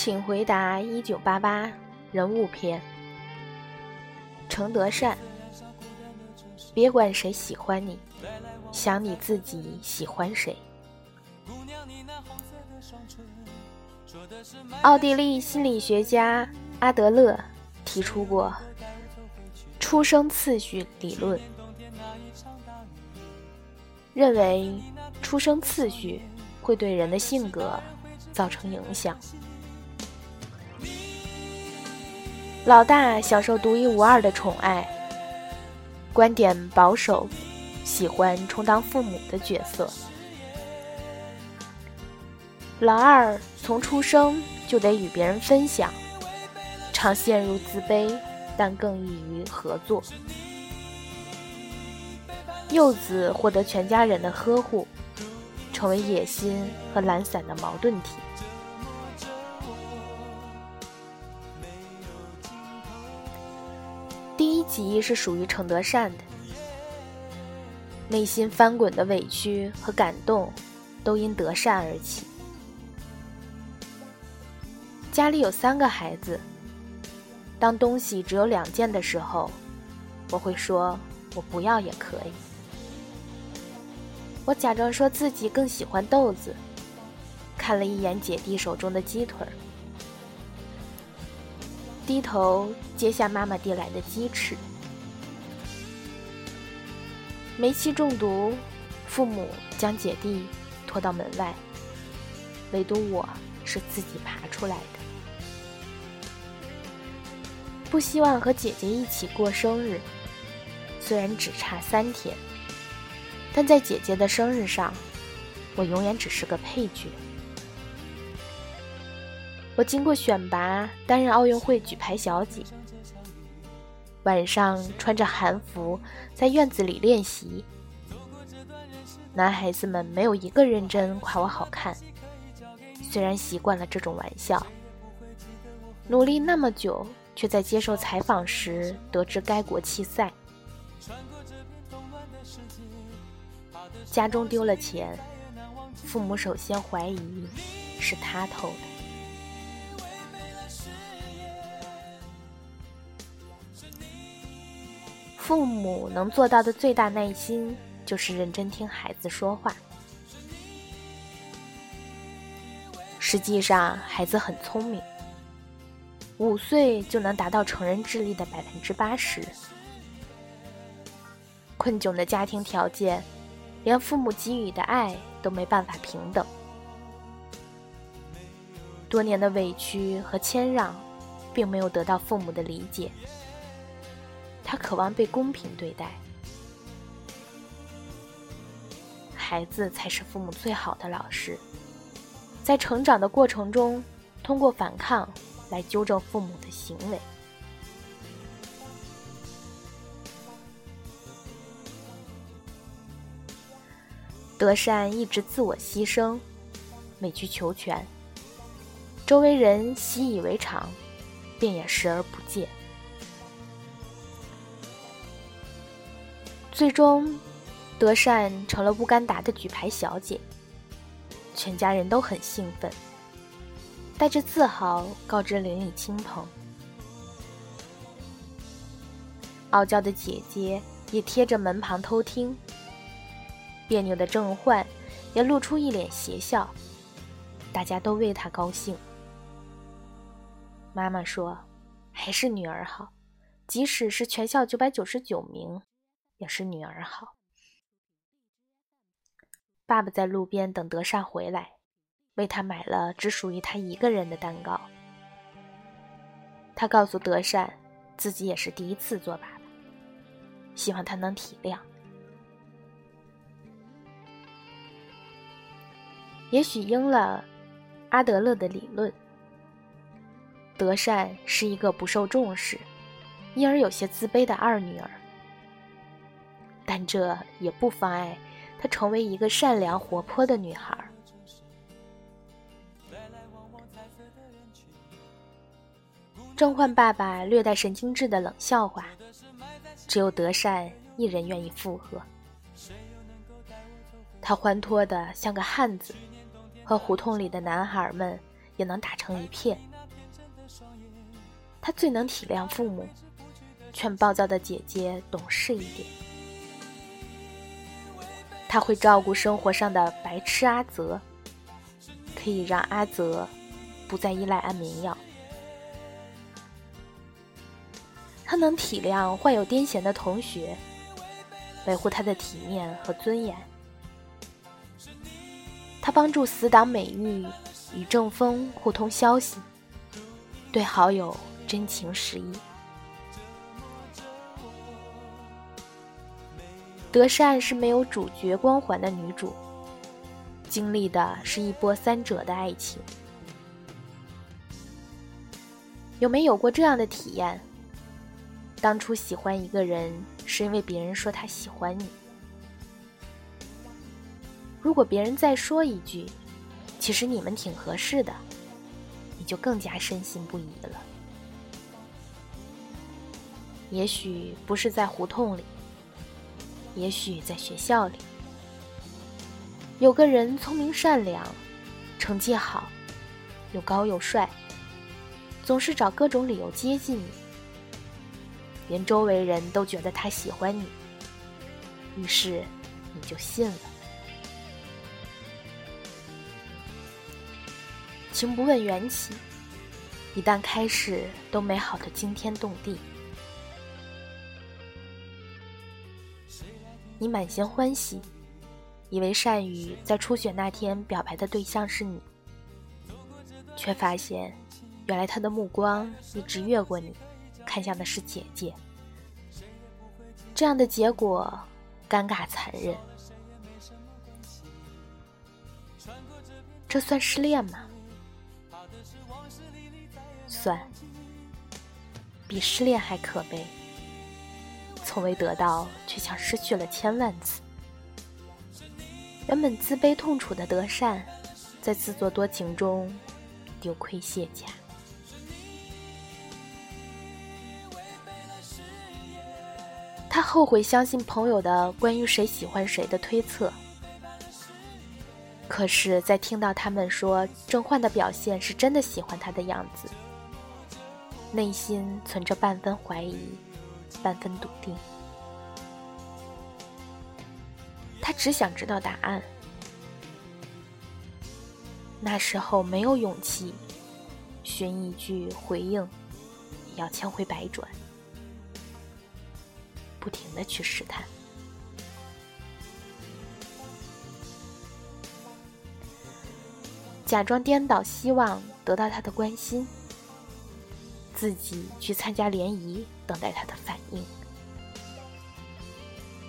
请回答一九八八人物篇。程德善，别管谁喜欢你，想你自己喜欢谁。奥地利心理学家阿德勒提出过出生次序理论，认为出生次序会对人的性格造成影响。老大享受独一无二的宠爱，观点保守，喜欢充当父母的角色。老二从出生就得与别人分享，常陷入自卑，但更易于合作。幼子获得全家人的呵护，成为野心和懒散的矛盾体。第一是属于程德善的，内心翻滚的委屈和感动，都因德善而起。家里有三个孩子，当东西只有两件的时候，我会说我不要也可以。我假装说自己更喜欢豆子，看了一眼姐弟手中的鸡腿儿。低头接下妈妈递来的鸡翅。煤气中毒，父母将姐弟拖到门外，唯独我是自己爬出来的。不希望和姐姐一起过生日，虽然只差三天，但在姐姐的生日上，我永远只是个配角。我经过选拔，担任奥运会举牌小姐。晚上穿着韩服在院子里练习，男孩子们没有一个认真夸我好看。虽然习惯了这种玩笑，努力那么久，却在接受采访时得知该国弃赛。家中丢了钱，父母首先怀疑是他偷的。父母能做到的最大耐心，就是认真听孩子说话。实际上，孩子很聪明，五岁就能达到成人智力的百分之八十。困窘的家庭条件，连父母给予的爱都没办法平等。多年的委屈和谦让，并没有得到父母的理解。他渴望被公平对待，孩子才是父母最好的老师。在成长的过程中，通过反抗来纠正父母的行为。德善一直自我牺牲，委曲求全，周围人习以为常，便也视而不见。最终，德善成了乌干达的举牌小姐，全家人都很兴奋，带着自豪告知邻里亲朋。傲娇的姐姐也贴着门旁偷听，别扭的郑焕也露出一脸邪笑，大家都为她高兴。妈妈说：“还是女儿好，即使是全校九百九十九名。”也是女儿好。爸爸在路边等德善回来，为他买了只属于他一个人的蛋糕。他告诉德善，自己也是第一次做爸爸，希望他能体谅。也许应了阿德勒的理论，德善是一个不受重视，因而有些自卑的二女儿。但这也不妨碍她成为一个善良活泼的女孩。郑焕爸爸略带神经质的冷笑话，只有德善一人愿意附和。他欢脱的像个汉子，和胡同里的男孩们也能打成一片。他最能体谅父母，劝暴躁的姐姐懂事一点。他会照顾生活上的白痴阿泽，可以让阿泽不再依赖安眠药。他能体谅患有癫痫的同学，维护他的体面和尊严。他帮助死党美玉与正风互通消息，对好友真情实意。德善是没有主角光环的女主，经历的是一波三折的爱情。有没有过这样的体验？当初喜欢一个人，是因为别人说他喜欢你。如果别人再说一句“其实你们挺合适的”，你就更加深信不疑了。也许不是在胡同里，也许在学校里，有个人聪明善良，成绩好，又高又帅，总是找各种理由接近你。连周围人都觉得他喜欢你，于是你就信了。情不问缘起，一旦开始，都美好的惊天动地。你满心欢喜，以为善宇在初雪那天表白的对象是你，却发现，原来他的目光一直越过你。看向的是姐姐，这样的结果尴尬残忍。这算失恋吗？算，比失恋还可悲。从未得到，却像失去了千万次。原本自卑痛楚的德善，在自作多情中丢盔卸甲。他后悔相信朋友的关于谁喜欢谁的推测，可是，在听到他们说郑焕的表现是真的喜欢他的样子，内心存着半分怀疑，半分笃定。他只想知道答案，那时候没有勇气寻一句回应，要千回百转。不停的去试探，假装颠倒，希望得到他的关心，自己去参加联谊，等待他的反应，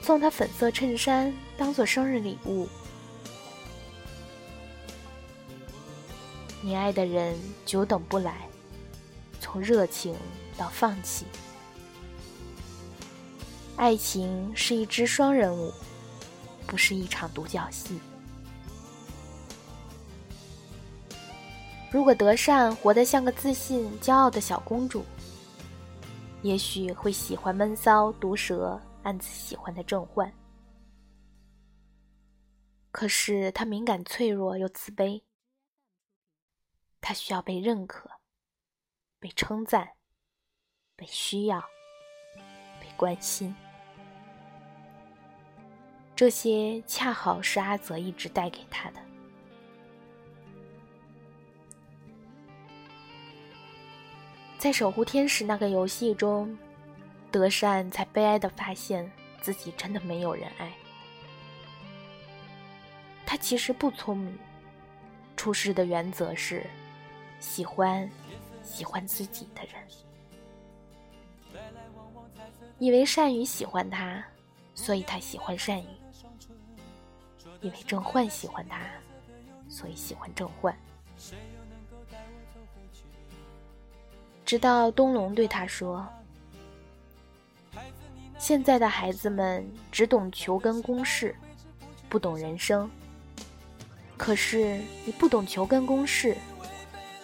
送他粉色衬衫当做生日礼物。你爱的人久等不来，从热情到放弃。爱情是一支双人舞，不是一场独角戏。如果德善活得像个自信、骄傲的小公主，也许会喜欢闷骚、毒舌、暗自喜欢的郑焕。可是他敏感、脆弱又自卑，他需要被认可、被称赞、被需要、被关心。这些恰好是阿泽一直带给他的。在守护天使那个游戏中，德善才悲哀的发现自己真的没有人爱。他其实不聪明，处事的原则是喜欢喜欢自己的人，以为善宇喜欢他，所以他喜欢善宇。因为郑焕喜欢他，所以喜欢郑焕。直到东龙对他说：“现在的孩子们只懂求根公式，不懂人生。可是你不懂求根公式，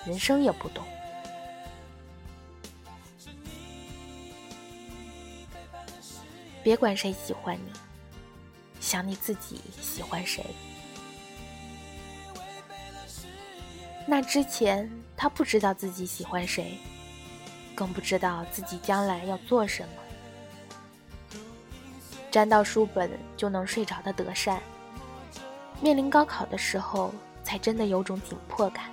人生也不懂。别管谁喜欢你。”想你自己喜欢谁？那之前他不知道自己喜欢谁，更不知道自己将来要做什么。沾到书本就能睡着的德善，面临高考的时候，才真的有种紧迫感。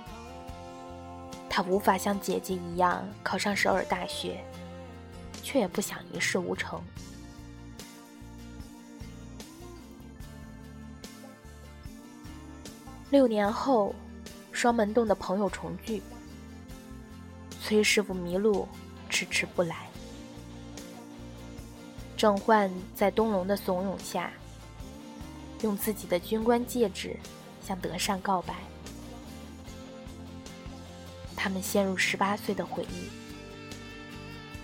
他无法像姐姐一样考上首尔大学，却也不想一事无成。六年后，双门洞的朋友重聚。崔师傅迷路，迟迟不来。郑焕在东龙的怂恿下，用自己的军官戒指向德善告白。他们陷入十八岁的回忆，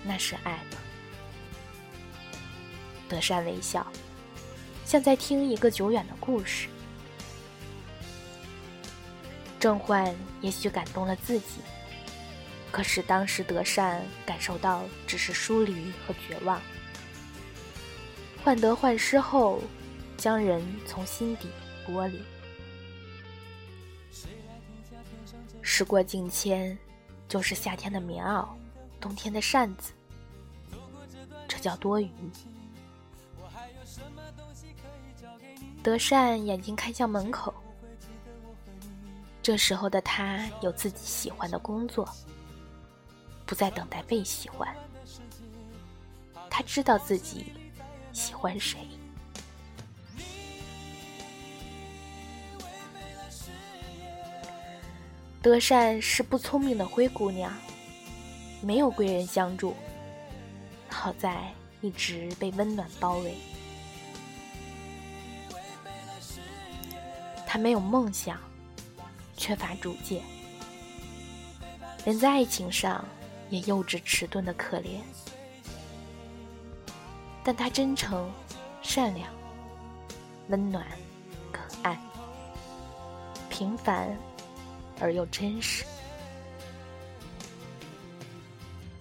那是爱吗？德善微笑，像在听一个久远的故事。郑焕也许感动了自己，可是当时德善感受到只是疏离和绝望。患得患失后，将人从心底剥离。时过境迁，就是夏天的棉袄，冬天的扇子，这叫多余。德善眼睛看向门口。这时候的他有自己喜欢的工作，不再等待被喜欢。他知道自己喜欢谁。德善是不聪明的灰姑娘，没有贵人相助，好在一直被温暖包围。他没有梦想。缺乏主见，人在爱情上也幼稚迟钝的可怜。但他真诚、善良、温暖、可爱，平凡而又真实。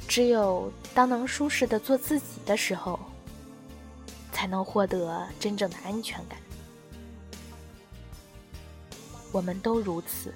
只有当能舒适的做自己的时候，才能获得真正的安全感。我们都如此，